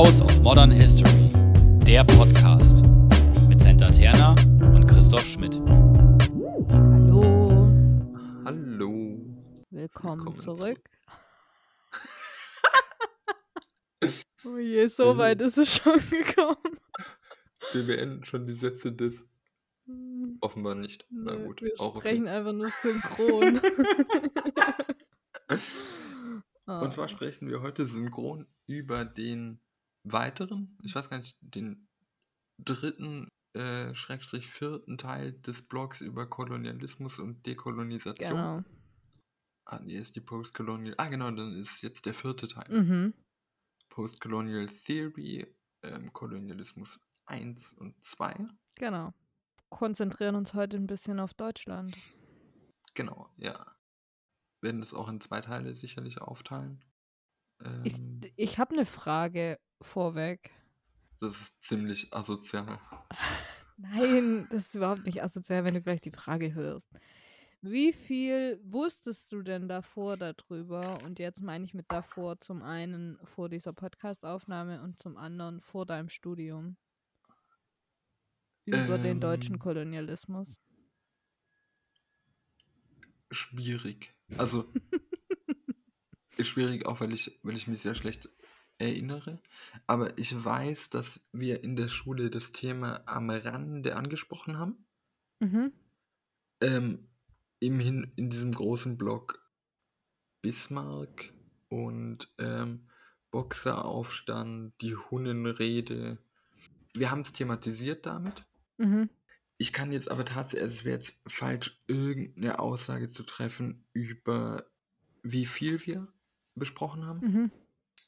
House of Modern History, der Podcast mit Senta Terna und Christoph Schmidt. Hallo, Hallo. willkommen, Willkommen zurück. oh je, so weit ist es schon gekommen. Wir beenden schon die Sätze des. Hm, Offenbar nicht. Na gut, wir auch sprechen okay. einfach nur synchron. Und zwar Ah, sprechen wir heute synchron über den weiteren, ich weiß gar nicht, den dritten, äh, Schrägstrich vierten Teil des Blogs über Kolonialismus und Dekolonisation. genau. Ah, nee, ist die Postcolonial. Ah, genau, dann ist jetzt der vierte Teil. Mhm. Postcolonial Theory, ähm, Kolonialismus 1 und 2. Genau. Konzentrieren uns heute ein bisschen auf Deutschland. Genau, ja. Werden das auch in zwei Teile sicherlich aufteilen. Ich, Ähm, ich habe eine Frage vorweg. das ist ziemlich asozial. Nein, das ist überhaupt nicht asozial, wenn du gleich die Frage hörst. Wie viel wusstest du denn davor darüber? Und jetzt meine ich mit davor zum einen vor dieser Podcast-Aufnahme und zum anderen vor deinem Studium. Über den deutschen Ähm. Kolonialismus. Schwierig. Also, schwierig auch, weil ich, weil ich mich sehr schlecht erinnere. Aber ich weiß, dass wir in der Schule das Thema am Rande angesprochen haben. Mhm. Ähm, immerhin in diesem großen Block Bismarck und ähm, Boxeraufstand, die Hunnenrede. Wir haben es thematisiert damit. Mhm. Ich kann jetzt aber tatsächlich, also es wäre jetzt falsch, irgendeine Aussage zu treffen über wie viel wir besprochen haben Mhm.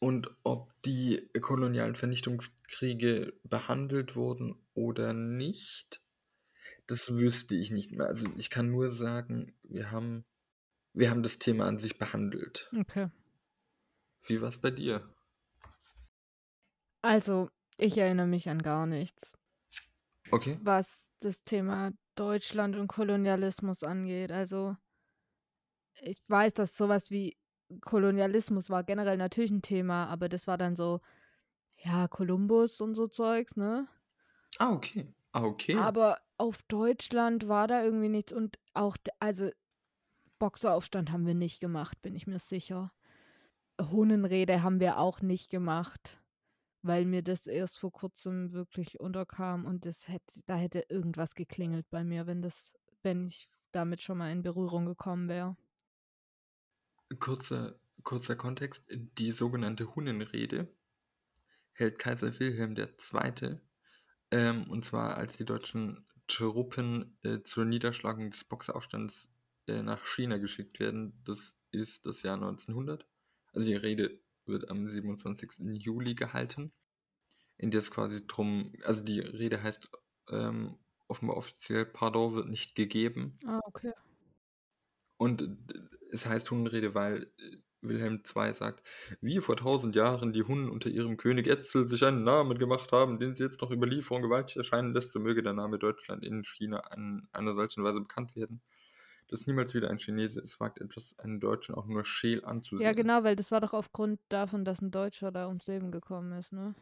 Und ob die kolonialen Vernichtungskriege behandelt wurden oder nicht. Das wüsste ich nicht mehr. Also ich kann nur sagen, wir haben, wir haben das Thema an sich behandelt. Okay. Wie war es bei dir? Also, ich erinnere mich an gar nichts, Okay. was das Thema Deutschland und Kolonialismus angeht. Also, ich weiß, dass sowas wie Kolonialismus war generell natürlich ein Thema, aber das war dann so, ja, Kolumbus und so Zeugs, ne? Ah, okay. Ah, okay. Aber auf Deutschland war da irgendwie nichts und auch, also Boxeraufstand haben wir nicht gemacht, bin ich mir sicher. Hunnenrede haben wir auch nicht gemacht, weil mir das erst vor kurzem wirklich unterkam und das hätte, da hätte irgendwas geklingelt bei mir, wenn das, wenn ich damit schon mal in Berührung gekommen wäre. Kurzer, kurzer Kontext. Die sogenannte Hunnenrede hält Kaiser Wilhelm II. Ähm, und zwar als die deutschen Truppen äh, zur Niederschlagung des Boxeraufstands äh, nach China geschickt werden. Das ist das Jahr 1900. Also die Rede wird am 27. Juli gehalten, in der es quasi drum, also die Rede heißt ähm, offenbar offiziell, Pardon wird nicht gegeben. Ah, okay. Und es heißt Hunnenrede, weil äh, Wilhelm II sagt, wie vor tausend Jahren die Hunnen unter ihrem König Etzel sich einen Namen gemacht haben, den sie jetzt noch Überlieferung gewaltig erscheinen lässt, so möge der Name Deutschland in China an einer solchen Weise bekannt werden, dass niemals wieder ein Chinese es wagt, etwas einen Deutschen auch nur scheel anzusehen. Ja, genau, weil das war doch aufgrund davon, dass ein Deutscher da ums Leben gekommen ist, ne?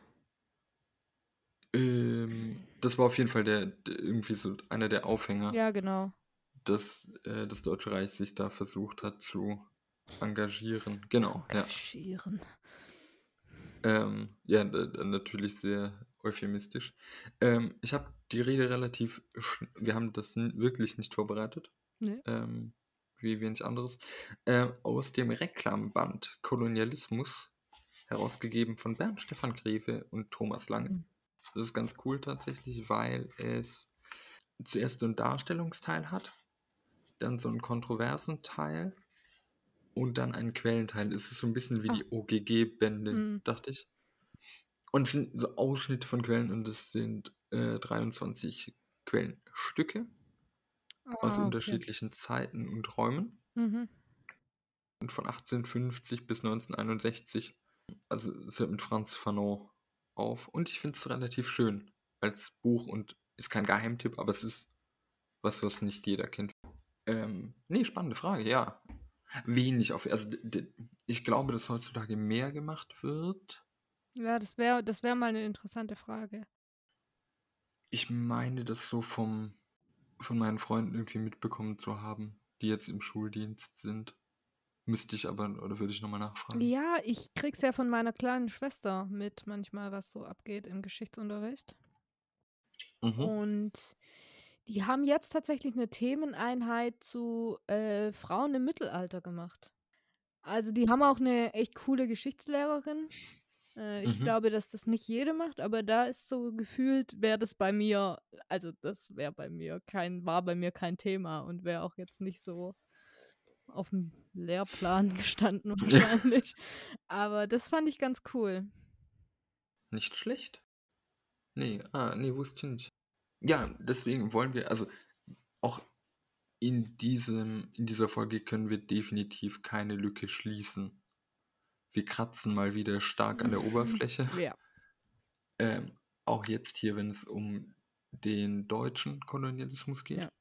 Ähm, das war auf jeden Fall der, der irgendwie so einer der Aufhänger, Ja, genau. Dass äh, das Deutsche Reich sich da versucht hat zu engagieren. Genau, ja. Engagieren. Ähm, ja, d- natürlich sehr euphemistisch. Ähm, ich habe die Rede relativ, wir haben das wirklich nicht vorbereitet, Nee. ähm, wie wenig anderes, ähm, aus dem Reklamband Kolonialismus, herausgegeben von Bernd Stefan Greve und Thomas Lange. Mhm. Das ist ganz cool tatsächlich, weil es zuerst so einen Darstellungsteil hat, dann so einen kontroversen Teil und dann einen Quellenteil. Es ist so ein bisschen wie Ah. die OGG-Bände, Mhm. dachte ich. Und es sind so Ausschnitte von Quellen und es sind äh, 23 Quellenstücke aus Ah, okay. unterschiedlichen Zeiten und Räumen. Mhm. Und von 1850 bis 1961. Also es hört mit Franz Fanon auf. Und ich finde es relativ schön als Buch und ist kein Geheimtipp, aber es ist was, was nicht jeder kennt. Ähm, nee, spannende Frage, ja. Wenig auf. Also ich glaube, dass heutzutage mehr gemacht wird. Ja, das wäre das wär mal eine interessante Frage. Ich meine, das so vom, von meinen Freunden irgendwie mitbekommen zu haben, die jetzt im Schuldienst sind. Müsste ich aber, oder würde ich nochmal nachfragen? Ja, ich krieg's ja von meiner kleinen Schwester mit manchmal, was so abgeht im Geschichtsunterricht. Mhm. Und die haben jetzt tatsächlich eine Themeneinheit zu äh, Frauen im Mittelalter gemacht. Also die haben auch eine echt coole Geschichtslehrerin. Äh, ich Mhm. glaube, dass das nicht jede macht, aber da ist so gefühlt, wäre das bei mir, also das wäre bei mir kein, war bei mir kein Thema und wäre auch jetzt nicht so auf dem Lehrplan gestanden wahrscheinlich. aber das fand ich ganz cool. Nicht schlecht. Nee, ah, nee, wusste ich nicht. Ja, deswegen wollen wir, also auch in diesem, in dieser Folge können wir definitiv keine Lücke schließen. Wir kratzen mal wieder stark an der Oberfläche. Ja. Ähm, auch jetzt hier, wenn es um den deutschen Kolonialismus geht. Ja.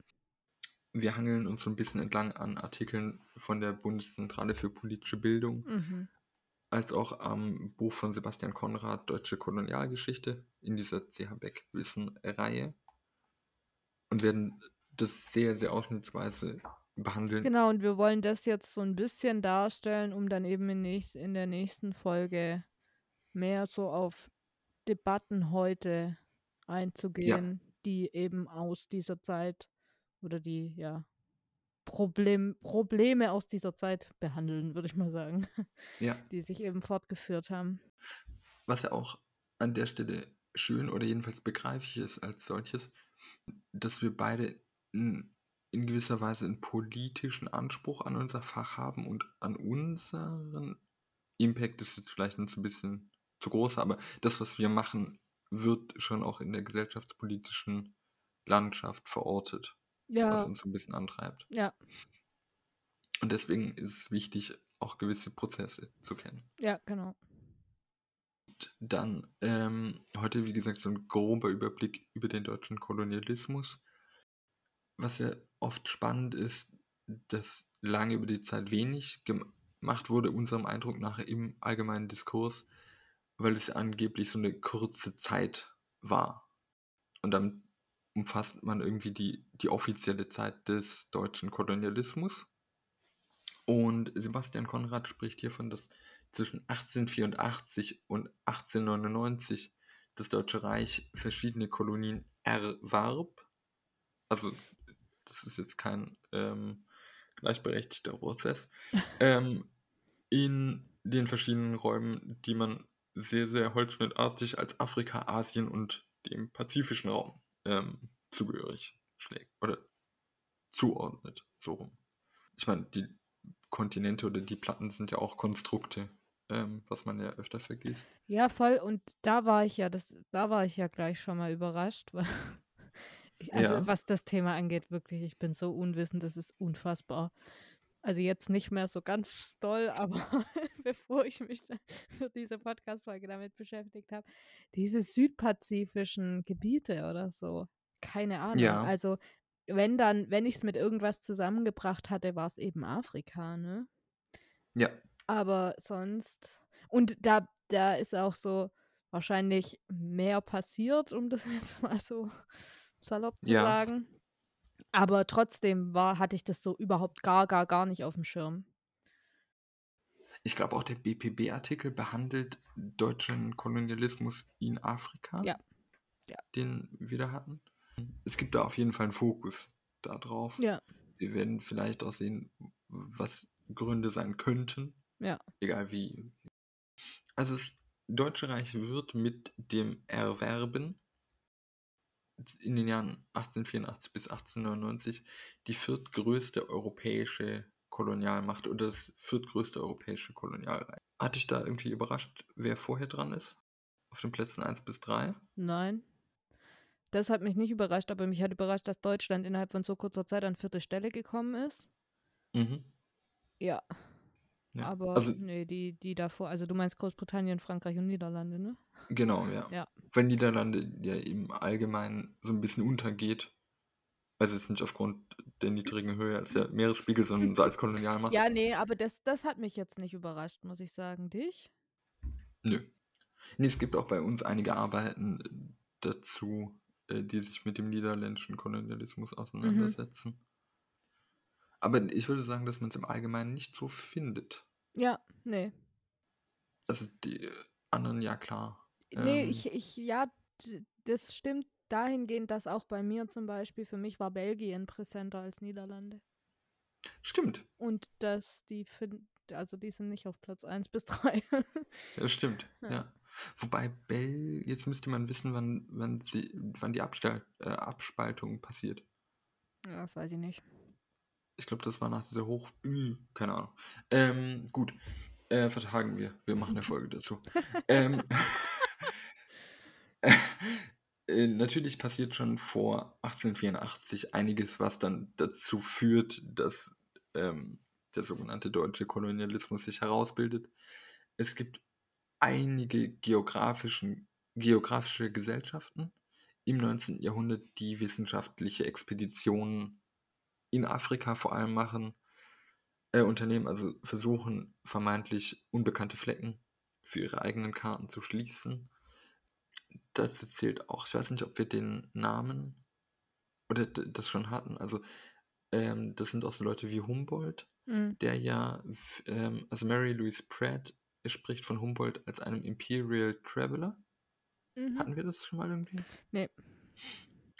Wir hangeln uns so ein bisschen entlang an Artikeln von der Bundeszentrale für politische Bildung, Mhm. als auch am Buch von Sebastian Konrad, Deutsche Kolonialgeschichte, in dieser CH Beck Wissen-Reihe. Und werden das sehr, sehr ausschnittsweise behandeln. Genau, und wir wollen das jetzt so ein bisschen darstellen, um dann eben in, nächst, in der nächsten Folge mehr so auf Debatten heute einzugehen, die eben aus dieser Zeit oder die, ja, Problem, Probleme aus dieser Zeit behandeln, würde ich mal sagen, Ja, die sich eben fortgeführt haben. was ja auch an der Stelle schön oder jedenfalls begreiflich ist als solches, dass wir beide in, in gewisser Weise einen politischen Anspruch an unser Fach haben und an unseren Impact ist jetzt vielleicht ein bisschen zu groß, aber das, was wir machen, wird schon auch in der gesellschaftspolitischen Landschaft verortet, was Ja, uns so ein bisschen antreibt. ja, Und deswegen ist es wichtig, auch gewisse Prozesse zu kennen. ja, genau. Dann ähm, heute, wie gesagt, so ein grober Überblick über den deutschen Kolonialismus. Was ja oft spannend ist, dass lange über die Zeit wenig gemacht wurde, unserem Eindruck nach im allgemeinen Diskurs, weil es angeblich so eine kurze Zeit war. Und dann umfasst man irgendwie die, die offizielle Zeit des deutschen Kolonialismus. Und Sebastian Konrad spricht hiervon, dass zwischen 1884 und 1899 das Deutsche Reich verschiedene Kolonien erwarb. Also das ist jetzt kein ähm, gleichberechtigter Prozess. ähm, in den verschiedenen Räumen, die man sehr, sehr holzschnittartig als Afrika, Asien und dem pazifischen Raum ähm, zugehörig schlägt oder zuordnet, so rum. Ich meine, die Kontinente oder die Platten sind ja auch Konstrukte, ähm, was man ja öfter vergisst. Ja, voll. Und da war ich ja, das, da war ich ja gleich schon mal überrascht, weil ich, also Ja. was das Thema angeht, wirklich, ich bin so unwissend, das ist unfassbar. Also jetzt nicht mehr so ganz doll, aber bevor ich mich für diese Podcast-Folge damit beschäftigt habe, diese südpazifischen Gebiete oder so, keine Ahnung. Ja. Also wenn dann, wenn ich es mit irgendwas zusammengebracht hatte, war es eben Afrika, ne? Ja, Aber sonst. Und da, da ist auch so wahrscheinlich mehr passiert, um das jetzt mal so salopp zu Ja. sagen. Aber trotzdem war, hatte ich das so überhaupt gar, gar, gar nicht auf dem Schirm. ich glaube auch der BPB-Artikel behandelt deutschen Kolonialismus in Afrika, Ja. Ja. den wir da hatten. Es gibt da auf jeden Fall einen Fokus darauf. Ja. Wir werden vielleicht auch sehen, was Gründe sein könnten. Ja. Egal wie. Also das Deutsche Reich wird mit dem Erwerben in den Jahren 1884 bis 1899 die viertgrößte europäische Kolonialmacht oder das viertgrößte europäische Kolonialreich. Hat dich da irgendwie überrascht, wer vorher dran ist? Auf den Plätzen 1 bis 3? Nein. Das hat mich nicht überrascht, aber mich hat überrascht, dass Deutschland innerhalb von so kurzer Zeit an vierte Stelle gekommen ist. Mhm. Ja. Ja. Aber Also- nee, die, die davor, also du meinst Großbritannien, Frankreich und Niederlande, ne? Genau, ja. Ja. Weil Niederlande ja im Allgemeinen so ein bisschen untergeht. Also jetzt nicht aufgrund der niedrigen Höhe als der Meeresspiegel, sondern so als Kolonialmacht. Ja, nee, aber das, das hat mich jetzt nicht überrascht, muss ich sagen. Dich? Nö. Nee, es gibt auch bei uns einige Arbeiten dazu, äh, die sich mit dem niederländischen Kolonialismus auseinandersetzen. Aber ich würde sagen, dass man es im Allgemeinen nicht so findet. Ja, nee. Also die anderen, ja klar. Nee, Ähm, ich, ich, ja, das stimmt dahingehend, dass auch bei mir zum Beispiel, für mich war Belgien präsenter als Niederlande. Stimmt, Und dass die finden, also die sind nicht auf Platz 1 bis 3. ja, stimmt, Ja. ja. Wobei Bell, jetzt müsste man wissen, wann, wann, sie, wann die Abstell, äh, Abspaltung passiert. ja, das weiß ich nicht. Ich glaube, das war nach dieser Hoch... Keine Ahnung. Ähm, gut, äh, vertagen wir. Wir machen eine Folge dazu. ähm, äh, natürlich passiert schon vor 1884 einiges, was dann dazu führt, dass ähm, der sogenannte deutsche Kolonialismus sich herausbildet. Es gibt einige geografischen, geografische Gesellschaften im 19. Jahrhundert, die wissenschaftliche Expeditionen in Afrika vor allem machen, äh, Unternehmen also versuchen, vermeintlich unbekannte Flecken für ihre eigenen Karten zu schließen. Dazu zählt auch, ich weiß nicht, ob wir den Namen oder das schon hatten, also ähm, das sind auch so Leute wie Humboldt, Mhm. der ja, ähm, also Mary Louise Pratt spricht von Humboldt als einem Imperial Traveler. Mhm. Hatten wir das schon mal irgendwie? Nee.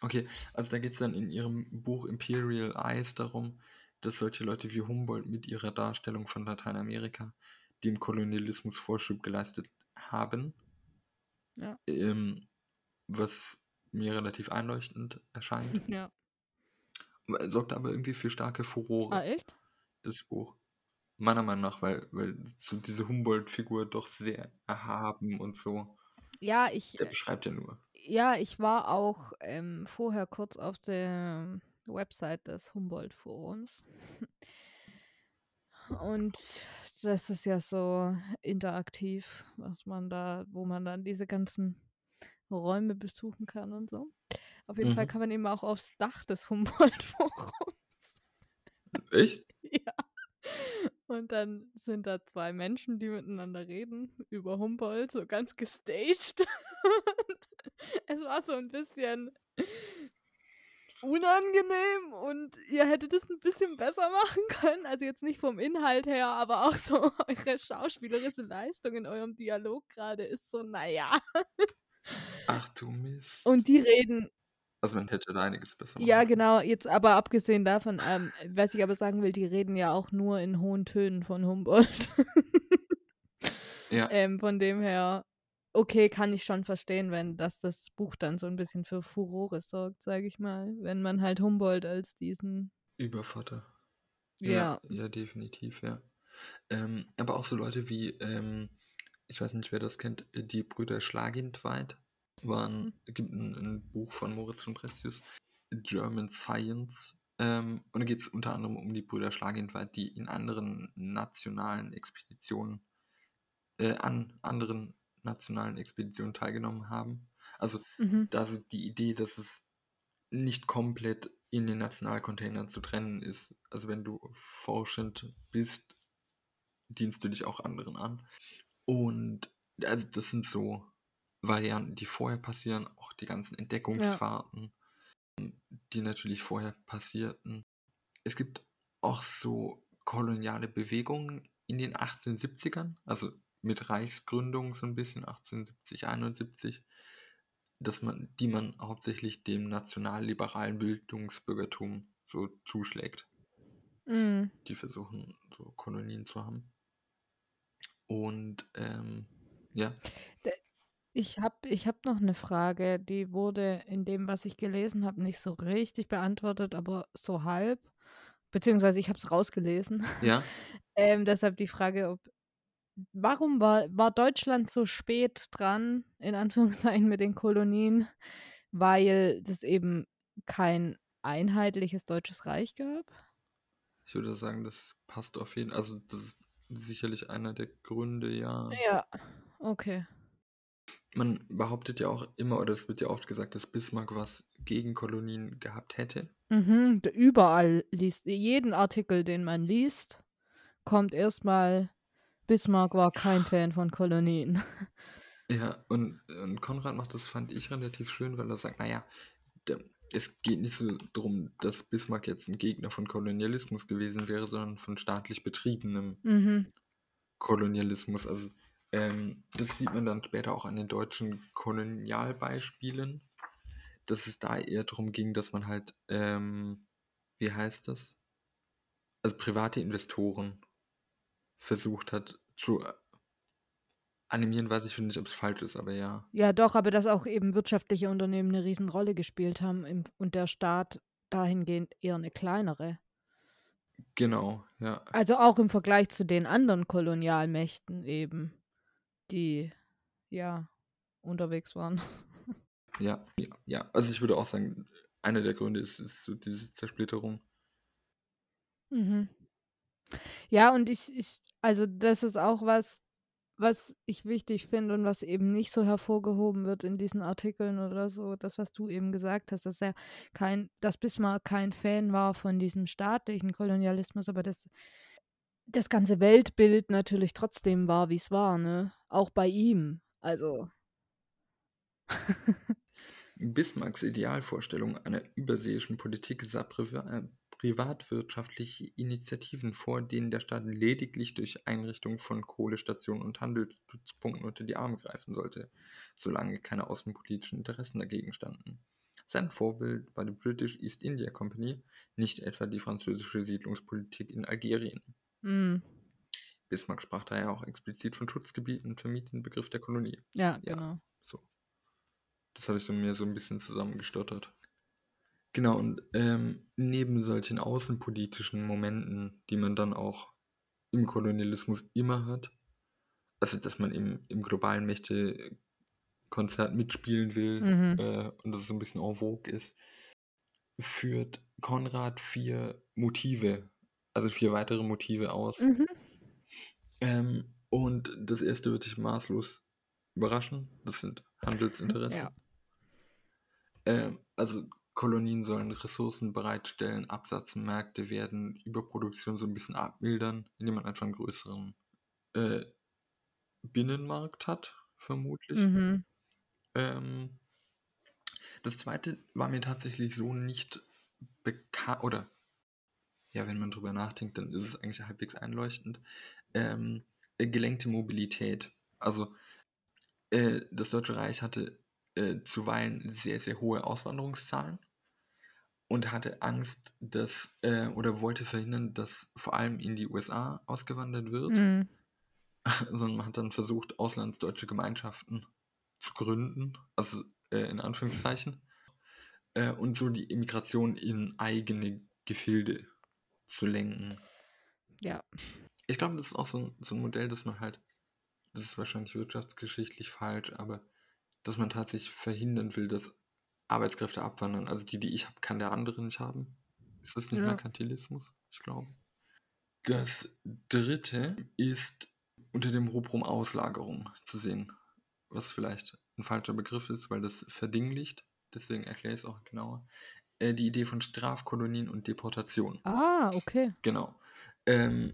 Okay, also da geht es dann in ihrem Buch Imperial Eyes darum, dass solche Leute wie Humboldt mit ihrer Darstellung von Lateinamerika dem Kolonialismus Vorschub geleistet haben, Ja. ähm, was mir relativ einleuchtend erscheint, Ja. sorgt aber irgendwie für starke Furore, Ah, echt? das Buch. Meiner Meinung nach, weil, weil so diese Humboldt-Figur doch sehr erhaben und so, Ja, ich, der äh, beschreibt ja nur. Ja, ich war auch ähm, vorher kurz auf der Website des Humboldt-Forums. Und das ist ja so interaktiv, was man da, wo man dann diese ganzen Räume besuchen kann und so. Auf jeden Fall Mhm. kann man eben auch aufs Dach des Humboldt-Forums. Echt? Ja. Und dann sind da zwei Menschen, die miteinander reden über Humboldt, so ganz gestaged. es war so ein bisschen unangenehm und ihr hättet es ein bisschen besser machen können. Also jetzt nicht vom Inhalt her, aber auch so eure schauspielerische Leistung in eurem Dialog gerade ist so, naja. Ach du Mist. Und die reden Also man hätte da einiges besser Ja, machen können. genau. Jetzt aber abgesehen davon, ähm, was ich aber sagen will, die reden ja auch nur in hohen Tönen von Humboldt. Ja. ähm, von dem her, okay, kann ich schon verstehen, wenn das das Buch dann so ein bisschen für Furore sorgt, sage ich mal, wenn man halt Humboldt als diesen, Übervater. ja, Ja, ja, definitiv, ja. Ähm, aber auch so Leute wie, ähm, ich weiß nicht, wer das kennt, äh, die Brüder Schlagintweit waren, gibt ein, ein Buch von Moritz von Prestius, German Science. Ähm, und da geht es unter anderem um die Brüder Schlagintweit, die in anderen nationalen Expeditionen, äh, an anderen nationalen Expeditionen teilgenommen haben. Also mhm. da so die Idee, dass es nicht komplett in den Nationalcontainern zu trennen ist. Also wenn du forschend bist, dienst du dich auch anderen an. Und also das sind so Varianten, die vorher passieren, auch die ganzen Entdeckungsfahrten, die natürlich vorher passierten. Es gibt auch so koloniale Bewegungen in den 1870ern, also mit Reichsgründung so ein bisschen 1870, 71, dass man, die man hauptsächlich dem nationalliberalen Bildungsbürgertum so zuschlägt. Mhm. Die versuchen, so Kolonien zu haben. Und ähm, ja, Ich habe ich hab noch eine Frage, die wurde in dem, was ich gelesen habe, nicht so richtig beantwortet, aber so halb. Beziehungsweise ich habe es rausgelesen. ja, ähm, deshalb die Frage, ob warum war, war Deutschland so spät dran, in Anführungszeichen, mit den Kolonien? Weil es eben kein einheitliches deutsches Reich gab? ich würde sagen, das passt auf jeden Fall. Also das ist sicherlich einer der Gründe, ja. Ja, okay. Man behauptet ja auch immer, oder es wird ja oft gesagt, dass Bismarck was gegen Kolonien gehabt hätte. Mhm, überall liest, jeden Artikel, den man liest, kommt erstmal, Bismarck war kein Fan von Kolonien. Ja, und, und Konrad macht das, fand ich, relativ schön, weil er sagt, naja, der, es geht nicht so darum, dass Bismarck jetzt ein Gegner von Kolonialismus gewesen wäre, sondern von staatlich betriebenem Mhm. Kolonialismus. Also ähm, das sieht man dann später auch an den deutschen Kolonialbeispielen, dass es da eher darum ging, dass man halt, ähm, wie heißt das? Also private Investoren versucht hat zu animieren, weiß ich nicht, ob es falsch ist, aber ja. Ja, doch, aber dass auch eben wirtschaftliche Unternehmen eine Riesenrolle gespielt haben im, und der Staat dahingehend eher eine kleinere. Genau, ja. Also auch im Vergleich zu den anderen Kolonialmächten eben, die ja unterwegs waren. Ja, ja, ja. Also ich würde auch sagen, einer der Gründe ist, ist so diese Zersplitterung. Mhm. Ja, und ich, ich, also das ist auch was, was ich wichtig finde und was eben nicht so hervorgehoben wird in diesen Artikeln oder so, das, was du eben gesagt hast, dass er kein, dass Bismarck kein Fan war von diesem staatlichen Kolonialismus, aber das, das ganze Weltbild natürlich trotzdem war, wie es war, ne? Auch bei ihm. Also. Bismarcks Idealvorstellung einer überseeischen Politik sah privatwirtschaftliche Initiativen vor, denen der Staat lediglich durch Einrichtung von Kohlestationen und Handelsstützpunkten unter die Arme greifen sollte, solange keine außenpolitischen Interessen dagegen standen. Sein Vorbild war die British East India Company, nicht etwa die französische Siedlungspolitik in Algerien. Mm. Bismarck sprach daher auch explizit von Schutzgebieten und vermied den Begriff der Kolonie. Ja, Ja. genau. So. Das habe ich so mir so ein bisschen zusammengestottert. Genau, und ähm, neben solchen außenpolitischen Momenten, die man dann auch im Kolonialismus immer hat, also dass man im, im globalen Mächte-Konzert mitspielen will Mhm. äh, und das so ein bisschen en vogue ist, führt Konrad vier Motive, also vier weitere Motive aus. Mhm. Ähm, und das erste wird dich maßlos überraschen. Das sind Handelsinteressen. Ja. Ähm, also Kolonien sollen Ressourcen bereitstellen, Absatzmärkte werden Überproduktion so ein bisschen abmildern, indem man einfach einen größeren äh, Binnenmarkt hat, vermutlich. Mhm. Ähm, das zweite war mir tatsächlich so nicht bekannt, oder ja, wenn man drüber nachdenkt, dann ist es eigentlich halbwegs einleuchtend. Ähm, äh, gelenkte Mobilität. Also äh, das Deutsche Reich hatte äh, zuweilen sehr, sehr hohe Auswanderungszahlen und hatte Angst, dass äh, oder wollte verhindern, dass vor allem in die USA ausgewandert wird, Mhm. sondern man hat dann versucht, auslandsdeutsche Gemeinschaften zu gründen, also äh, in Anführungszeichen, äh, und so die Immigration in eigene Gefilde zu lenken. Ja. Ich glaube, das ist auch so ein, so ein Modell, dass man halt, das ist wahrscheinlich wirtschaftsgeschichtlich falsch, aber dass man tatsächlich verhindern will, dass Arbeitskräfte abwandern. Also die, die ich habe, kann der andere nicht haben. Ist das nicht Ja. Merkantilismus? Ich glaube. Das dritte ist unter dem Rubrum Auslagerung zu sehen, was vielleicht ein falscher Begriff ist, weil das verdinglicht. Deswegen erkläre ich es auch genauer. Äh, die Idee von Strafkolonien und Deportation. Ah, okay. Genau. Ähm,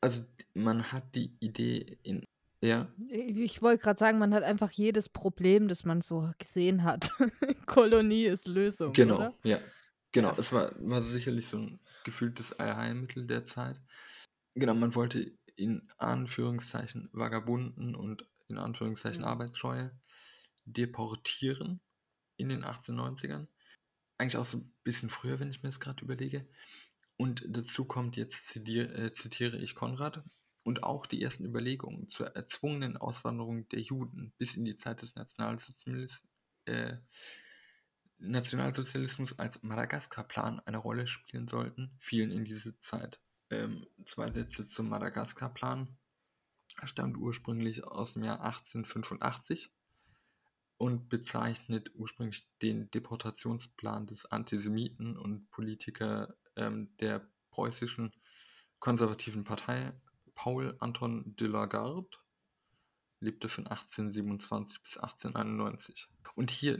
also man hat die Idee in. Ja, Ich wollte gerade sagen, man hat einfach jedes Problem, das man so gesehen hat. Kolonie ist Lösung. genau, Oder? ja. Genau, es war, war sicherlich so ein gefühltes Allheilmittel der Zeit. Genau, man wollte in Anführungszeichen Vagabunden und in Anführungszeichen Mhm. Arbeitsscheue deportieren in den 1890ern. Eigentlich auch so ein bisschen früher, wenn ich mir das gerade überlege. Und dazu kommt jetzt, zitiere, äh, zitiere ich Konrad, und auch die ersten Überlegungen zur erzwungenen Auswanderung der Juden bis in die Zeit des Nationalsozialismus, äh, Nationalsozialismus als Madagaskar-Plan eine Rolle spielen sollten, fielen in diese Zeit. Ähm, zwei Sätze zum Madagaskar-Plan. Er stammt ursprünglich aus dem Jahr 1885 und bezeichnet ursprünglich den Deportationsplan des Antisemiten und Politiker ähm, der preußischen konservativen Partei Paul Anton de la Garde, lebte von 1827 bis 1891. Und hier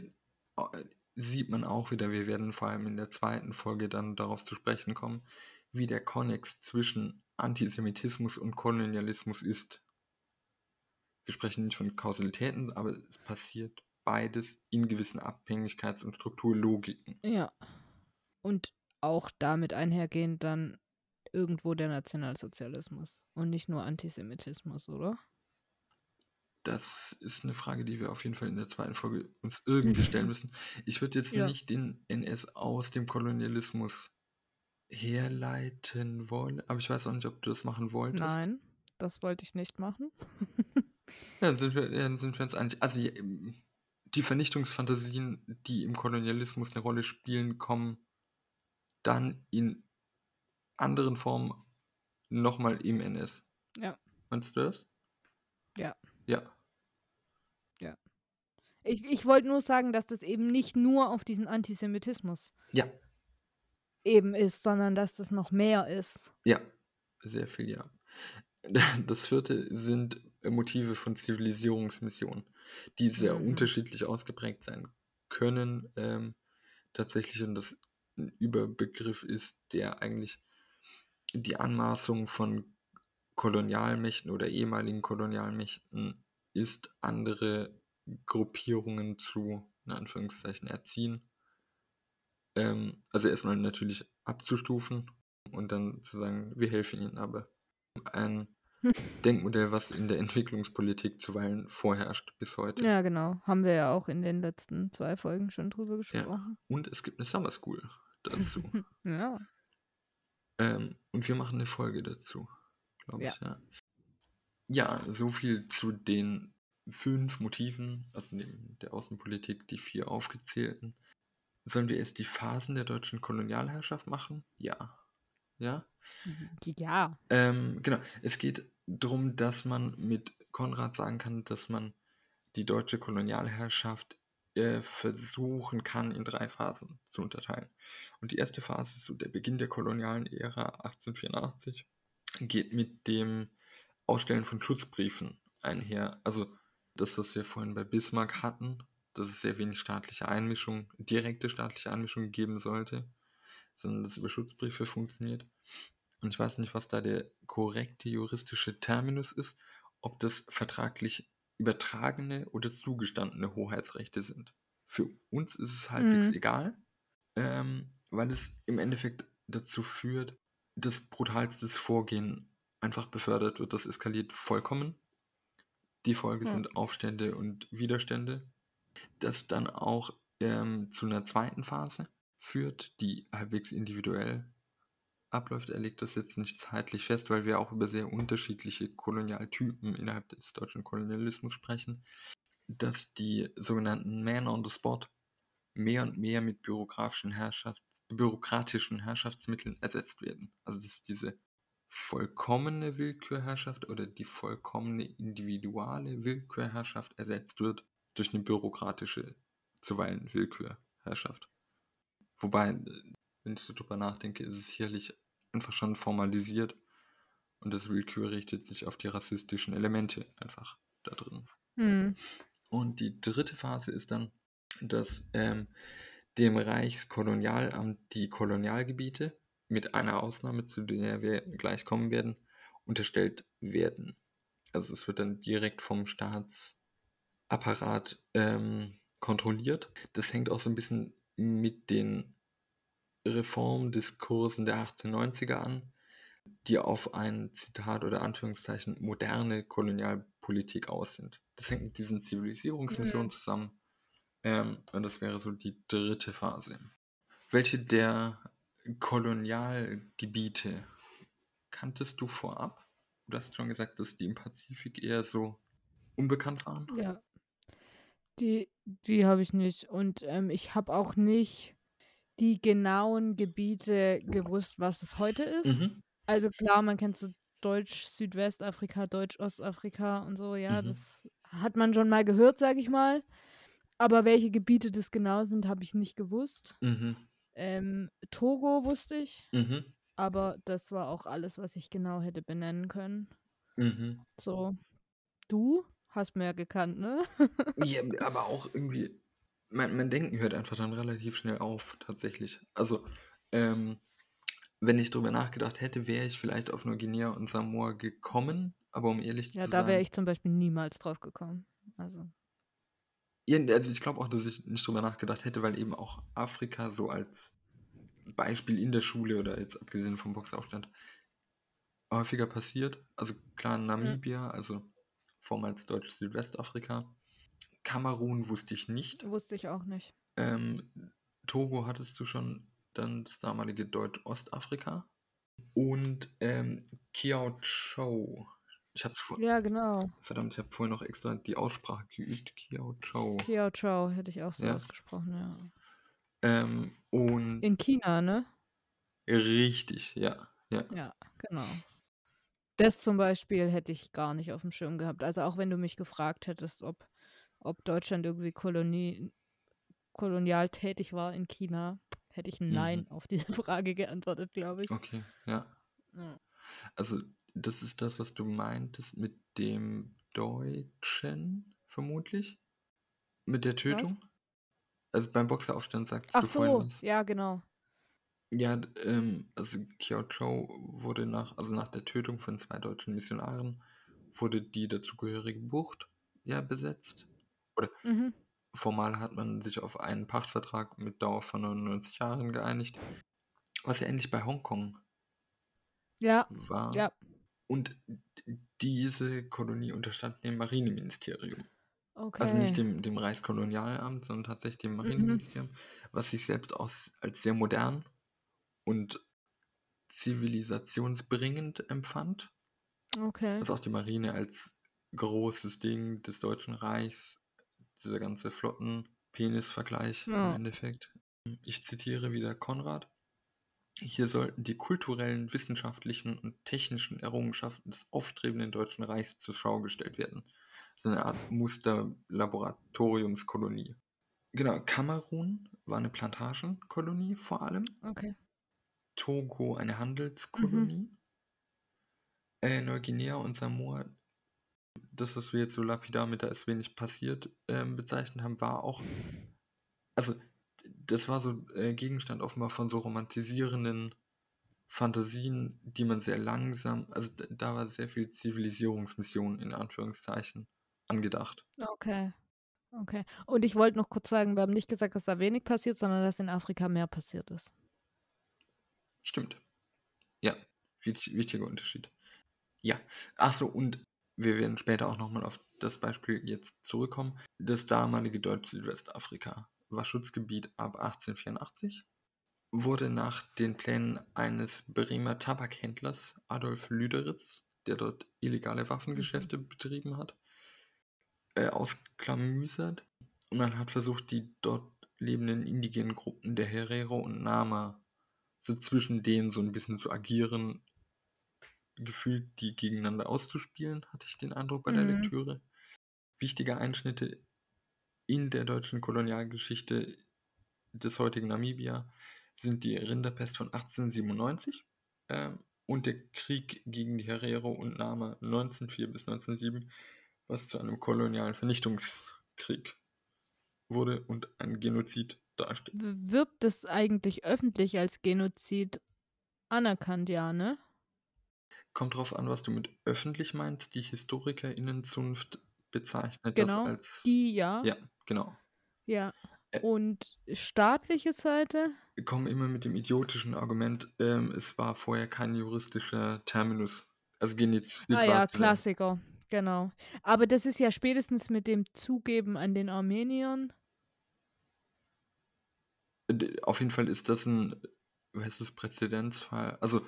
äh, sieht man auch wieder, wir werden vor allem in der zweiten Folge dann darauf zu sprechen kommen, wie der Konnex zwischen Antisemitismus und Kolonialismus ist. wir sprechen nicht von Kausalitäten, aber es passiert beides in gewissen Abhängigkeits- und Strukturlogiken. Ja. Und auch damit einhergehend dann irgendwo der Nationalsozialismus und nicht nur Antisemitismus, oder? Das ist eine Frage, die wir auf jeden Fall in der zweiten Folge uns irgendwie stellen müssen. Ich würde jetzt Ja. nicht den NS aus dem Kolonialismus herleiten wollen, aber ich weiß auch nicht, ob du das machen wolltest. Nein, das wollte ich nicht machen. Ja, dann sind wir, dann sind wir uns einig. Also ähm, die Vernichtungsfantasien, die im Kolonialismus eine Rolle spielen, kommen dann in anderen Formen nochmal im NS. Ja. Meinst du das? Ja. Ja. Ich, ich wollte nur sagen, dass das eben nicht nur auf diesen Antisemitismus Ja. eben ist, sondern dass das noch mehr ist. Ja. Sehr viel, ja. Das vierte sind Motive von Zivilisierungsmissionen, die sehr Mhm. unterschiedlich ausgeprägt sein können. Ähm, tatsächlich, und das ein Überbegriff ist, der eigentlich die Anmaßung von Kolonialmächten oder ehemaligen Kolonialmächten ist, andere Gruppierungen zu, in Anführungszeichen, erziehen. Ähm, also erstmal natürlich abzustufen und dann zu sagen, wir helfen ihnen aber. Ein Denkmodell, was in der Entwicklungspolitik zuweilen vorherrscht bis heute. Ja, genau. Haben wir ja auch in den letzten zwei Folgen schon drüber gesprochen. Und es gibt eine Summer School dazu. Ja. Ähm, und wir machen eine Folge dazu, glaube Ja. ich. Ja. ja, so viel zu den fünf Motiven, also neben der Außenpolitik, die vier aufgezählten. Sollen wir erst die Phasen der deutschen Kolonialherrschaft machen? Ja. Ja? Ja. Ähm, genau. Es geht darum, dass man mit Konrad sagen kann, dass man die deutsche Kolonialherrschaft äh, versuchen kann, in drei Phasen zu unterteilen. Und die erste Phase ist so der Beginn der kolonialen Ära 1884, geht mit dem Ausstellen von Schutzbriefen einher. Also das, was wir vorhin bei Bismarck hatten, dass es sehr wenig staatliche Einmischung, direkte staatliche Einmischung geben sollte, sondern dass über Schutzbriefe funktioniert. Und ich weiß nicht, was da der korrekte juristische Terminus ist, ob das vertraglich übertragene oder zugestandene Hoheitsrechte sind. Für uns ist es halbwegs Mhm. egal, ähm, weil es im Endeffekt dazu führt, dass brutalstes Vorgehen einfach befördert wird. Das eskaliert vollkommen. Die Folge Ja. sind Aufstände und Widerstände. Das dann auch ähm, zu einer zweiten Phase führt, die halbwegs individuell abläuft. Er legt das jetzt nicht zeitlich fest, weil wir auch über sehr unterschiedliche Kolonialtypen innerhalb des deutschen Kolonialismus sprechen, dass die sogenannten Man on the Spot mehr und mehr mit bürokratischen, Herrschafts bürokratischen Herrschaftsmitteln ersetzt werden. Also dass diese vollkommene Willkürherrschaft oder die vollkommene individuelle Willkürherrschaft ersetzt wird durch eine bürokratische, zuweilen Willkürherrschaft. Wobei, wenn ich so drüber nachdenke, ist es sicherlich einfach schon formalisiert und das Willkür richtet sich auf die rassistischen Elemente einfach da drin. Hm. Und die dritte Phase ist dann, dass ähm, dem Reichskolonialamt die Kolonialgebiete mit einer Ausnahme, zu der wir gleich kommen werden, unterstellt werden. Also es wird dann direkt vom Staatsapparat ähm, kontrolliert. Das hängt auch so ein bisschen mit den Reformdiskursen der 1890er an, die auf ein Zitat oder Anführungszeichen moderne Kolonialpolitik aus sind. Das hängt mit diesen Zivilisierungsmissionen zusammen. Ähm, und das wäre so die dritte Phase. Welche der Kolonialgebiete kanntest du vorab? Du hast schon gesagt, dass die im Pazifik eher so unbekannt waren. Ja. Die, die habe ich nicht. Und ähm, ich habe auch nicht die genauen Gebiete gewusst, was es heute ist. Mhm. Also klar, man kennt so Deutsch-Südwestafrika, Deutsch-Ostafrika und so, ja, Mhm. das hat man schon mal gehört, sag ich mal. Aber welche Gebiete das genau sind, habe ich nicht gewusst. Mhm. Ähm, Togo wusste ich, Mhm. aber das war auch alles, was ich genau hätte benennen können. Mhm. So, du hast mehr gekannt, ne? Ja, aber auch irgendwie, mein, mein Denken hört einfach dann relativ schnell auf, tatsächlich. Also, ähm, wenn ich drüber nachgedacht hätte, wäre ich vielleicht auf Neuguinea und Samoa gekommen, aber um ehrlich Ja, zu da wäre sein, ich zum Beispiel niemals drauf gekommen. Also, ja, also ich glaube auch, dass ich nicht drüber nachgedacht hätte, weil eben auch Afrika so als Beispiel in der Schule oder jetzt abgesehen vom Boxaufstand häufiger passiert. Also klar Namibia, also vormals Deutsch Südwestafrika. Kamerun wusste ich nicht. wusste ich auch nicht. Ähm, Togo hattest du schon, dann das damalige Deutsch-Ostafrika. Und ähm, Kiao Chou. Ich hab's vor, Ja, genau. verdammt, ich habe vorhin noch extra die Aussprache geübt. Kiao Chou. Kiao Chao hätte ich auch so Ja. ausgesprochen, ja. Ähm, und In China, ne? richtig, ja, ja. Ja, genau. Das zum Beispiel hätte ich gar nicht auf dem Schirm gehabt. Also auch wenn du mich gefragt hättest, ob, ob Deutschland irgendwie Kolonie, kolonial tätig war in China, hätte ich ein Nein Mhm. auf diese Frage geantwortet, glaube ich. Okay, ja. Ja. Also, das ist das, was du meintest mit dem Deutschen, vermutlich? Mit der Tötung? Also beim Boxeraufstand sagtest Ach du vorhin so, was. ja, genau. Ja, ähm, also Kiao Chou wurde nach, also nach der Tötung von zwei deutschen Missionaren, wurde die dazugehörige Bucht ja besetzt. Mhm. Formal hat man sich auf einen Pachtvertrag mit Dauer von 99 Jahren geeinigt, was ja ähnlich bei Hongkong Ja, war. ja. Und diese Kolonie unterstand dem Marineministerium. Okay. Also nicht dem, dem Reichskolonialamt, sondern tatsächlich dem Marineministerium, was sich selbst aus, als sehr modern und zivilisationsbringend empfand. Okay. Also auch die Marine als großes Ding des Deutschen Reichs, dieser ganze Flotten-Penis-Vergleich Ja. im Endeffekt. Ich zitiere wieder Konrad. Hier sollten die kulturellen, wissenschaftlichen und technischen Errungenschaften des aufstrebenden Deutschen Reichs zur Schau gestellt werden. So eine Art Muster-Laboratoriumskolonie. Genau, Kamerun war eine Plantagenkolonie vor allem. Okay. Togo eine Handelskolonie. Äh, Neuguinea und Samoa, das, was wir jetzt so lapidar mit da ist wenig passiert ähm, bezeichnet haben, war auch, also das war so äh, Gegenstand offenbar von so romantisierenden Fantasien, die man sehr langsam, also da war sehr viel Zivilisierungsmission in Anführungszeichen angedacht. Okay. Okay. Und ich wollte noch kurz sagen, wir haben nicht gesagt, dass da wenig passiert, sondern dass in Afrika mehr passiert ist. Stimmt. Ja, wichtig, wichtiger Unterschied. Ja, ach so, und wir werden später auch nochmal auf das Beispiel jetzt zurückkommen. Das damalige Deutsch-Südwestafrika war Schutzgebiet ab 1884, wurde nach den Plänen eines Bremer Tabakhändlers Adolf Lüderitz, der dort illegale Waffengeschäfte betrieben hat, äh, ausklamüsert. Und man hat versucht, die dort lebenden indigenen Gruppen der Herero und Nama so zwischen denen so ein bisschen zu agieren, gefühlt die gegeneinander auszuspielen, hatte ich den Eindruck bei der Mhm. Lektüre. Wichtige Einschnitte in der deutschen Kolonialgeschichte des heutigen Namibia sind die Rinderpest von 1897 ähm, und der Krieg gegen die Herero und Nama 1904 bis 1907, was zu einem kolonialen Vernichtungskrieg wurde und ein Genozid darstellt. Wird das eigentlich öffentlich als Genozid anerkannt, ja, ne? Kommt drauf an, was du mit öffentlich meinst. Die HistorikerInnenzunft bezeichnet Genau. das als. Die, ja. Ja, genau. Ja. Ä- Und staatliche Seite? Wir kommen immer mit dem idiotischen Argument, ähm, es war vorher kein juristischer Terminus. Also Genozid Ah war ja, es wieder. Klassiker. Genau. Aber das ist ja spätestens mit dem Zugeben an den Armeniern. D- Auf jeden Fall ist das ein, wie heißt das, Präzedenzfall. Also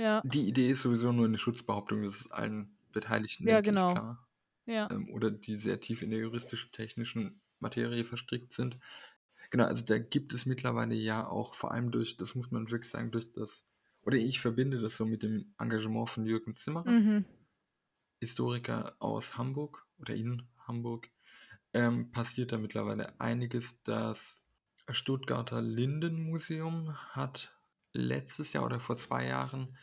Ja, die Idee ist sowieso nur eine Schutzbehauptung, das ist allen Beteiligten, Ja, denke ich, genau. klar. ja. ähm, oder die sehr tief in der juristisch-technischen Materie verstrickt sind. Genau, also da gibt es mittlerweile ja auch, vor allem durch, das muss man wirklich sagen, durch das, oder ich verbinde das so mit dem Engagement von Jürgen Zimmerer, Mhm. Historiker aus Hamburg oder in Hamburg, ähm, passiert da mittlerweile einiges. Das Stuttgarter Lindenmuseum hat letztes Jahr oder vor zwei Jahren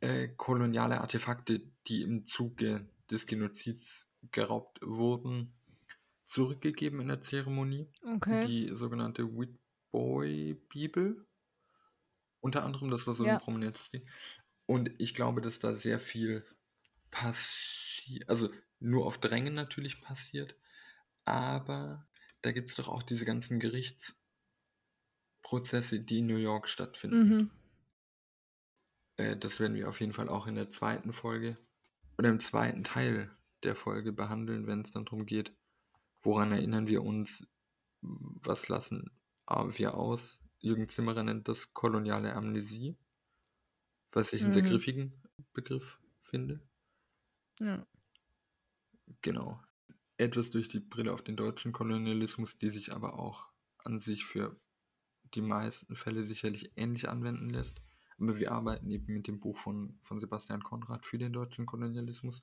äh, koloniale Artefakte, die im Zuge des Genozids geraubt wurden, zurückgegeben in der Zeremonie. Okay. Die sogenannte Whitboy-Bibel. Unter anderem, das war so Ja. ein prominentes Ding. Und ich glaube, dass da sehr viel Monarchie, also nur auf Drängen natürlich passiert, aber da gibt es doch auch diese ganzen Gerichtsprozesse, die in New York stattfinden. Mhm. Äh, das werden wir auf jeden Fall auch in der zweiten Folge oder im zweiten Teil der Folge behandeln, wenn es dann darum geht, woran erinnern wir uns, was lassen wir aus. Jürgen Zimmerer nennt das koloniale Amnesie, was ich einen sehr Mhm. griffigen Begriff finde. Ja. Genau. Etwas durch die Brille auf den deutschen Kolonialismus, die sich aber auch an sich für die meisten Fälle sicherlich ähnlich anwenden lässt. Aber wir arbeiten eben mit dem Buch von, von Sebastian Konrad für den deutschen Kolonialismus.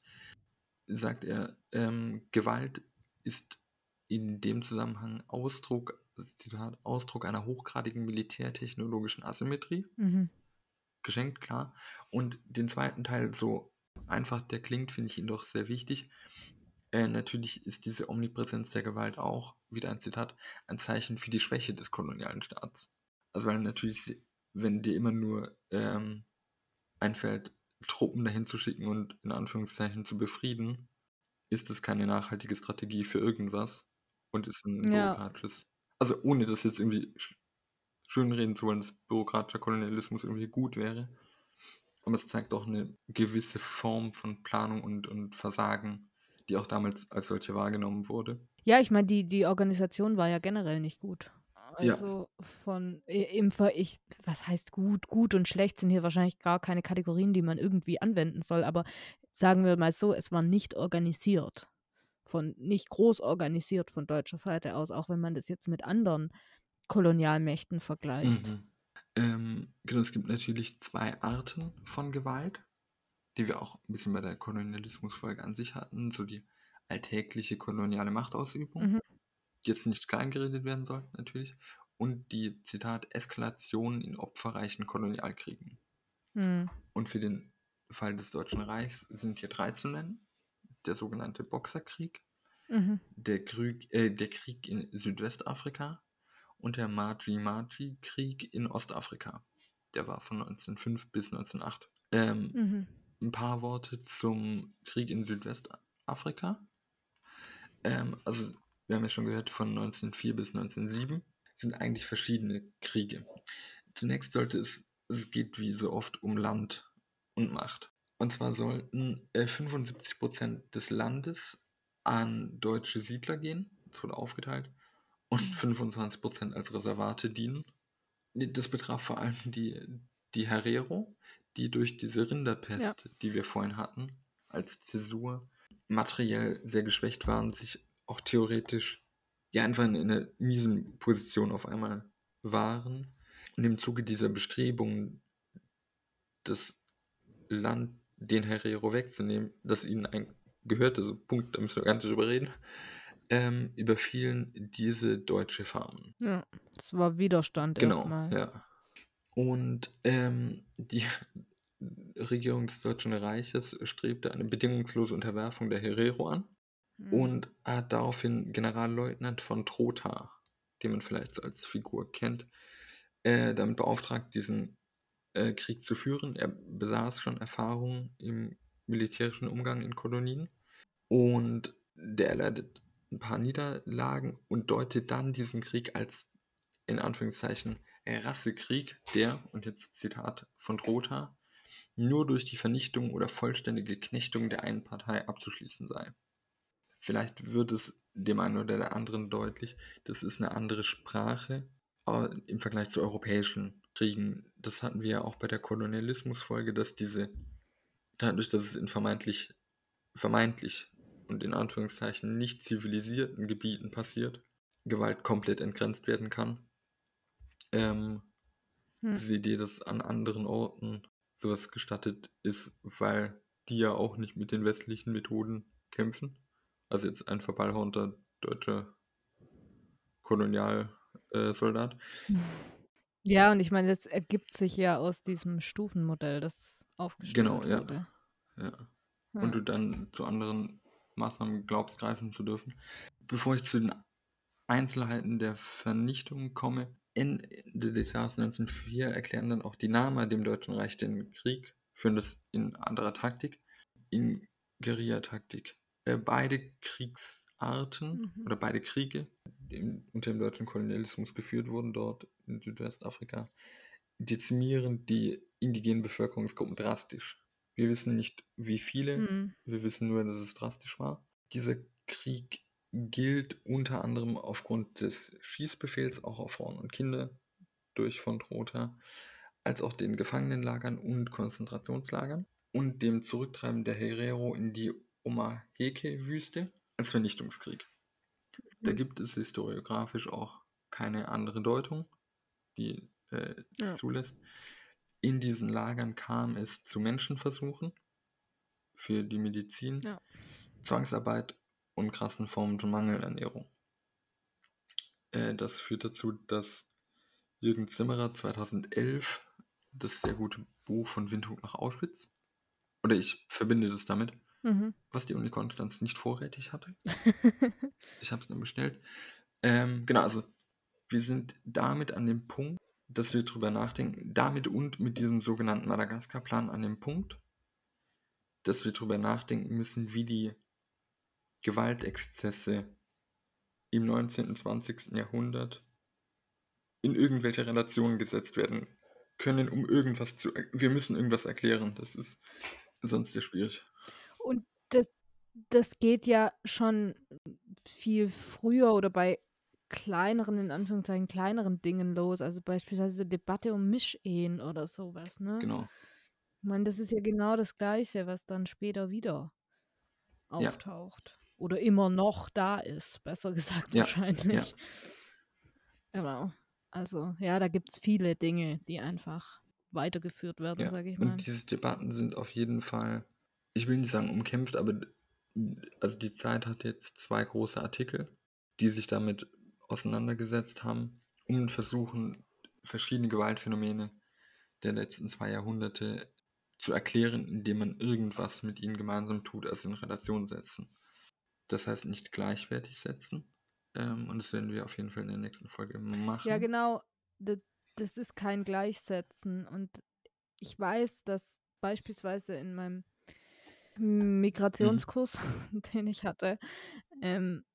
Sagt er, ähm, Gewalt ist in dem Zusammenhang Ausdruck, Zitat, Ausdruck einer hochgradigen militärtechnologischen Asymmetrie. Mhm. Geschenkt, klar. Und den zweiten Teil, so einfach der klingt, finde ich ihn doch sehr wichtig. Äh, natürlich ist diese Omnipräsenz der Gewalt auch, wieder ein Zitat, ein Zeichen für die Schwäche des kolonialen Staats. Also weil natürlich, wenn dir immer nur ähm, einfällt, Truppen dahin zu schicken und in Anführungszeichen zu befrieden, ist es keine nachhaltige Strategie für irgendwas und ist ein Ja. bürokratisches. Also ohne das jetzt irgendwie sch- schönreden zu wollen, dass bürokratischer Kolonialismus irgendwie gut wäre. Aber es zeigt auch eine gewisse Form von Planung und, und Versagen, die auch damals als solche wahrgenommen wurde. Ja, ich meine, die, die Organisation war ja generell nicht gut. Ja. Also von i- im Ver ich, was heißt gut? Gut und schlecht sind hier wahrscheinlich gar keine Kategorien, die man irgendwie anwenden soll, aber sagen wir mal so, es war nicht organisiert. Von nicht groß organisiert von deutscher Seite aus, auch wenn man das jetzt mit anderen Kolonialmächten vergleicht. Mhm. Ähm, genau, es gibt natürlich zwei Arten von Gewalt, die wir auch ein bisschen bei der Kolonialismusfolge an sich hatten. So die alltägliche koloniale Machtausübung, Mhm. die jetzt nicht kleingeredet werden soll, natürlich. Und die, Zitat, Eskalation in opferreichen Kolonialkriegen. Hm. Und für den Fall des Deutschen Reichs sind hier drei zu nennen. Der sogenannte Boxerkrieg, Mhm. der Krieg, äh, der Krieg in Südwestafrika und der Maji-Maji-Krieg in Ostafrika. Der war von 1905 bis 1908. Ähm, Mhm. Ein paar Worte zum Krieg in Südwestafrika. Ähm, also, wir haben ja schon gehört, von 1904 bis 1907 sind eigentlich verschiedene Kriege. Zunächst sollte es, es geht wie so oft um Land und Macht. Und zwar sollten äh, 75% des Landes an deutsche Siedler gehen, das wurde aufgeteilt, und 25% als Reservate dienen. Das betraf vor allem die, die Herero, die durch diese Rinderpest, die wir vorhin hatten, als Zäsur materiell sehr geschwächt waren, sich auch theoretisch ja einfach in einer miesen Position auf einmal waren. Und im Zuge dieser Bestrebungen, das Land den Herero wegzunehmen, das ihnen ein gehörte, so Punkt, da müssen wir gar nicht drüber reden, ähm, überfielen diese deutsche Farmen. Ja, das war Widerstand Genau, erstmal. ja. Und ähm, die Regierung des Deutschen Reiches strebte eine bedingungslose Unterwerfung der Herero an Mhm. und hat daraufhin Generalleutnant von Trotha, den man vielleicht als Figur kennt, äh, damit beauftragt, diesen äh, Krieg zu führen. Er besaß schon Erfahrung im militärischen Umgang in Kolonien und der erleidet ein paar Niederlagen und deutet dann diesen Krieg als in Anführungszeichen Rassekrieg, der, und jetzt Zitat von Trotha, nur durch die Vernichtung oder vollständige Knechtung der einen Partei abzuschließen sei. Vielleicht wird es dem einen oder der anderen deutlich, das ist eine andere Sprache äh, im Vergleich zu europäischen Kriegen. Das hatten wir ja auch bei der Kolonialismusfolge, dass diese, dadurch, dass es in vermeintlich, vermeintlich und in Anführungszeichen nicht zivilisierten Gebieten passiert, Gewalt komplett entgrenzt werden kann. Ähm, Hm. Diese Idee, dass an anderen Orten sowas gestattet ist, weil die ja auch nicht mit den westlichen Methoden kämpfen. Also jetzt ein verballhornter deutscher Kolonialsoldat. Ja, und ich meine, das ergibt sich ja aus diesem Stufenmodell, das aufgestellt Genau, ja. wurde. Ja. Ja. Und du dann zu anderen Maßnahmen glaubst, greifen zu dürfen. Bevor ich zu den Einzelheiten der Vernichtung komme, Ende des Jahres 1904 erklären dann auch die Namen dem Deutschen Reich den Krieg, führen das in anderer Taktik. In Guerillataktik. Äh, beide Kriegsarten Mhm. oder beide Kriege, die unter dem deutschen Kolonialismus geführt wurden, dort in Südwestafrika, dezimieren die indigenen Bevölkerungsgruppen drastisch. Wir wissen nicht, wie viele, Mhm. wir wissen nur, dass es drastisch war. Dieser Krieg gilt unter anderem aufgrund des Schießbefehls auch auf Frauen und Kinder durch von Trotha, als auch den Gefangenenlagern und Konzentrationslagern und dem Zurücktreiben der Herero in die Omaheke-Wüste als Vernichtungskrieg. Da Mhm. gibt es historiografisch auch keine andere Deutung, die äh, das Ja. zulässt. In diesen Lagern kam es zu Menschenversuchen für die Medizin, Ja. Zwangsarbeit und krassen Formen von Mangelernährung. Äh, das führt dazu, dass Jürgen Zimmerer 2011 das sehr gute Buch von Windhuk nach Auschwitz, oder ich verbinde das damit, Mhm. was die Uni Konstanz nicht vorrätig hatte. Ich habe es dann bestellt. Ähm, genau, also wir sind damit an dem Punkt, dass wir drüber nachdenken, damit und mit diesem sogenannten Madagaskar-Plan an dem Punkt, dass wir drüber nachdenken müssen, wie die Gewaltexzesse im 19. und 20. Jahrhundert in irgendwelche Relationen gesetzt werden können, um irgendwas zu. Wir müssen irgendwas erklären. Das ist sonst sehr schwierig. Und das, das geht ja schon viel früher oder bei kleineren, in Anführungszeichen, kleineren Dingen los. Also beispielsweise Debatte um Mischehen oder sowas, ne? Genau. Ich meine, das ist ja genau das Gleiche, was dann später wieder Ja. Oder immer noch da ist, besser gesagt Ja, wahrscheinlich. Genau. Also, ja, da gibt es viele Dinge, die einfach weitergeführt werden, Ja, sage ich mal. und diese Debatten sind auf jeden Fall, ich will nicht sagen umkämpft, aber also die Zeit hat jetzt zwei große Artikel, die sich damit auseinandergesetzt haben, um versuchen, verschiedene Gewaltphänomene der letzten zwei Jahrhunderte zu erklären, indem man irgendwas mit ihnen gemeinsam tut, also in Relation setzen. Das heißt nicht gleichwertig setzen. Ähm, und das werden wir auf jeden Fall in der nächsten Folge machen. Ja, genau. Das, das ist kein Gleichsetzen. Und ich weiß, dass beispielsweise in meinem Migrationskurs, den ich hatte, ähm,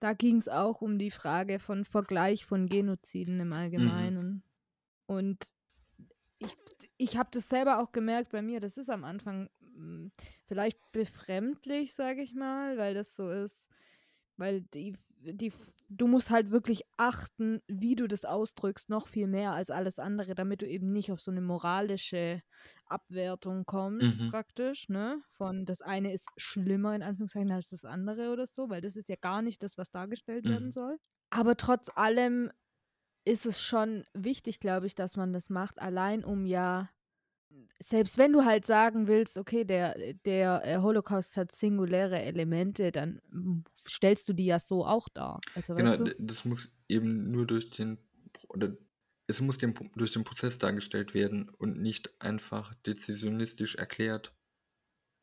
da ging es auch um die Frage von Vergleich von Genoziden im Allgemeinen. Und ich, ich habe das selber auch gemerkt bei mir, das ist am Anfang vielleicht befremdlich, sage ich mal, weil das so ist, weil die, die, du musst halt wirklich achten, wie du das ausdrückst, noch viel mehr als alles andere, damit du eben nicht auf so eine moralische Abwertung kommst, Mhm. praktisch, ne? Von das eine ist schlimmer in Anführungszeichen als das andere oder so, weil das ist ja gar nicht das, was dargestellt werden Mhm. soll. Aber trotz allem ist es schon wichtig, glaube ich, dass man das macht, allein um ja, selbst wenn du halt sagen willst, okay, der, der äh, Holocaust hat singuläre Elemente, dann stellst du die ja so auch dar. Also, Genau, weißt du? das muss eben nur durch den, oder es muss dem, durch den Prozess dargestellt werden und nicht einfach dezisionistisch erklärt,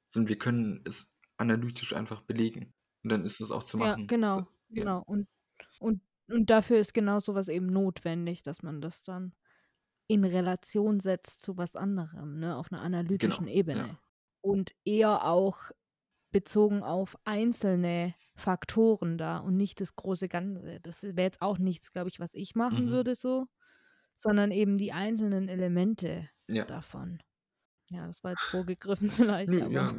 sondern wir können es analytisch einfach belegen. Und dann ist es auch zu Ja, machen. genau, So, ja. genau. Und, und, und dafür ist genau sowas eben notwendig, dass man das dann in Relation setzt zu was anderem, ne, auf einer analytischen Genau, Ebene. ja. Und eher auch bezogen auf einzelne Faktoren da und nicht das große Ganze. Das wäre jetzt auch nichts, glaube ich, was ich machen Mhm. würde so, sondern eben die einzelnen Elemente Ja. davon. Ja, das war jetzt vorgegriffen vielleicht, Nö, ja,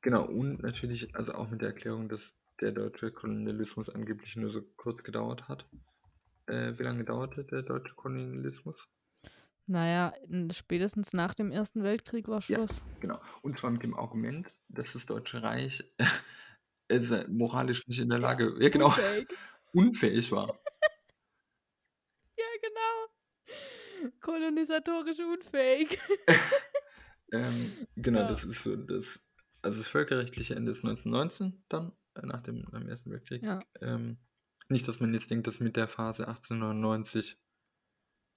genau. Und natürlich, also auch mit der Erklärung, dass der deutsche Kolonialismus angeblich nur so kurz gedauert hat. Äh, wie lange dauerte der deutsche Kolonialismus? Naja, spätestens nach dem Ersten Weltkrieg war Ja. Schluss. Genau. Und zwar mit dem Argument, dass das Deutsche Reich äh, moralisch nicht in der Lage, ja genau, Unfähig. unfähig war. Ja, genau. Kolonisatorisch unfähig. Ähm, genau, Ja. das ist so das, also das völkerrechtliche Ende ist 1919 dann, äh, nach dem nach dem Ersten Weltkrieg. Ja. Ähm, nicht, dass man jetzt denkt, dass mit der Phase 1899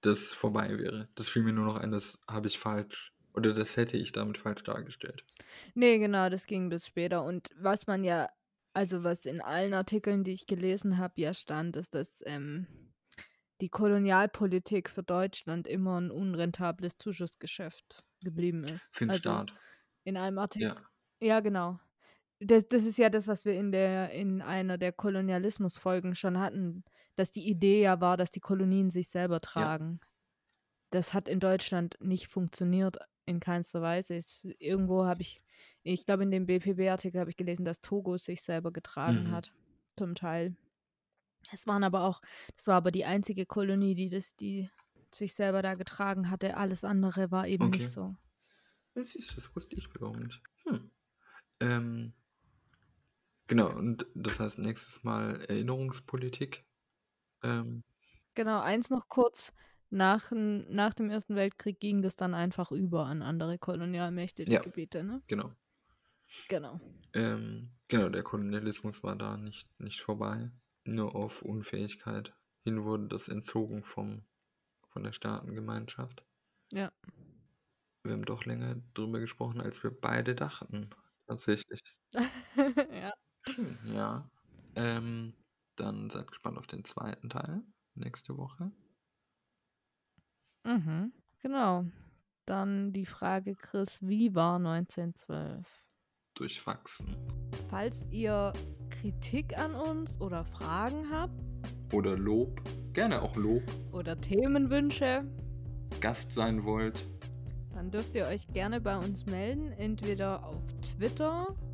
das vorbei wäre. Das fiel mir nur noch ein, das habe ich falsch, oder das hätte ich damit falsch dargestellt. Nee, genau, das ging bis später. Und was man ja, also was in allen Artikeln, die ich gelesen habe, ja stand, ist, dass ähm, die Kolonialpolitik für Deutschland immer ein unrentables Zuschussgeschäft geblieben ist. Für den also Staat. in einem Artikel, Ja. Ja, genau. Das das ist ja das, was wir in der in einer der Kolonialismusfolgen schon hatten, dass die Idee ja war, dass die Kolonien sich selber Ja. tragen. Das hat in Deutschland nicht funktioniert in keinster Weise. Es irgendwo habe ich ich glaube, in dem BPB-Artikel habe ich gelesen, dass Togo sich selber getragen Mhm. hat, zum Teil. Es waren aber auch das war aber die einzige Kolonie, die das die sich selber da getragen hatte. Alles andere war eben Okay. nicht so. Ja, siehst du, das wusste ich wiederum nicht. Hm. Ähm, genau, und das heißt nächstes Mal Erinnerungspolitik. Ähm, Genau, eins noch kurz. Nach, nach dem Ersten Weltkrieg ging das dann einfach über an andere Kolonialmächte, die Ja. Gebiete, ne? genau. Genau. Ähm, genau, der Kolonialismus war da nicht, nicht vorbei. Nur auf Unfähigkeit hin wurde das entzogen vom, von der Staatengemeinschaft. Ja. Wir haben doch länger drüber gesprochen, als wir beide dachten. Tatsächlich. ja. Schön, ja. Ähm, dann seid gespannt auf den zweiten Teil nächste Woche. Mhm. Genau. Dann die Frage, Chris, wie war 1912? Durchwachsen. Falls ihr Kritik an uns oder Fragen habt Oder Lob. Gerne auch Lob. oder Themenwünsche, Gast sein wollt. dann dürft ihr euch gerne bei uns melden, entweder auf Twitter